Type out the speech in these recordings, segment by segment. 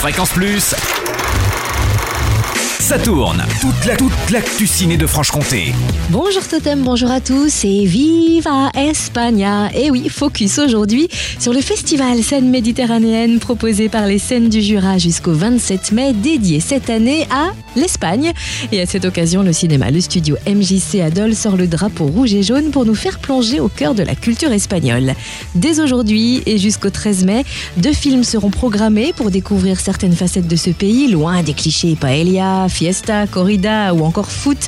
Fréquence Plus. Ça tourne. Toute la toute l'actu ciné de Franche-Comté. Bonjour Totem, bonjour à tous et viva España Et oui, focus aujourd'hui sur le festival scène méditerranéenne proposé par les scènes du Jura jusqu'au 27 mai, dédié cette année à l'Espagne. Et à cette occasion, le cinéma, le studio MJC Adol sort le drapeau rouge et jaune pour nous faire plonger au cœur de la culture espagnole. Dès aujourd'hui et jusqu'au 13 mai, deux films seront programmés pour découvrir certaines facettes de ce pays, loin des clichés paella, fiesta, corrida ou encore foot.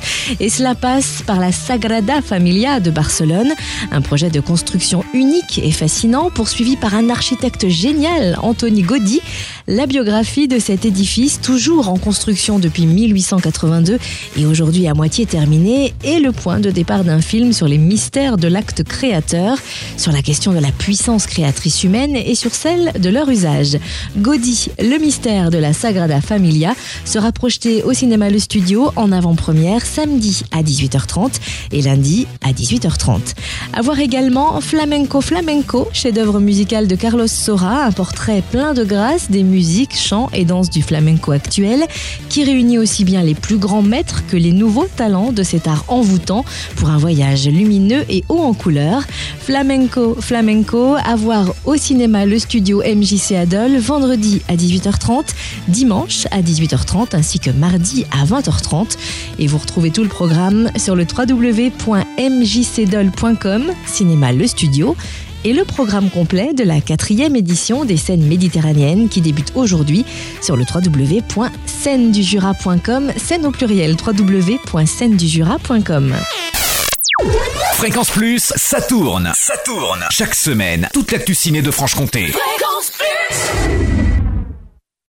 Et cela passe par la Sagrada Familia de Barcelone, un projet de construction unique et fascinant poursuivi par un architecte génial, Anthony Gaudi. La biographie de cet édifice, toujours en construction depuis 1882 et aujourd'hui à moitié terminé, est le point de départ d'un film sur les mystères de l'acte créateur, sur la question de la puissance créatrice humaine et sur celle de leur usage. Gaudi, le mystère de la Sagrada Familia, sera projeté au cinéma Le Studio en avant-première samedi à 18h30 et lundi à 18h30. À voir également Flamenco Flamenco, chef-d'œuvre musical de Carlos Sora, un portrait plein de grâce des musiques, chants et danses du flamenco actuel, qui réunit aussi bien les plus grands maîtres que les nouveaux talents de cet art envoûtant pour un voyage lumineux et haut en couleurs. Flamenco Flamenco, à voir au cinéma Le Studio MJC Adol vendredi à 18h30, dimanche à 18h30 ainsi que mardi à 20h30. Et vous retrouvez tout le programme sur le www.mjcdol.com, cinéma le studio et le programme complet de la quatrième édition des scènes méditerranéennes qui débute aujourd'hui sur le www.scène-du-jura.com, scène au pluriel www.scène-du-jura.com. Fréquence Plus, ça tourne. Ça tourne. Chaque semaine, toute l'actu ciné de Franche-Comté. Fréquence Plus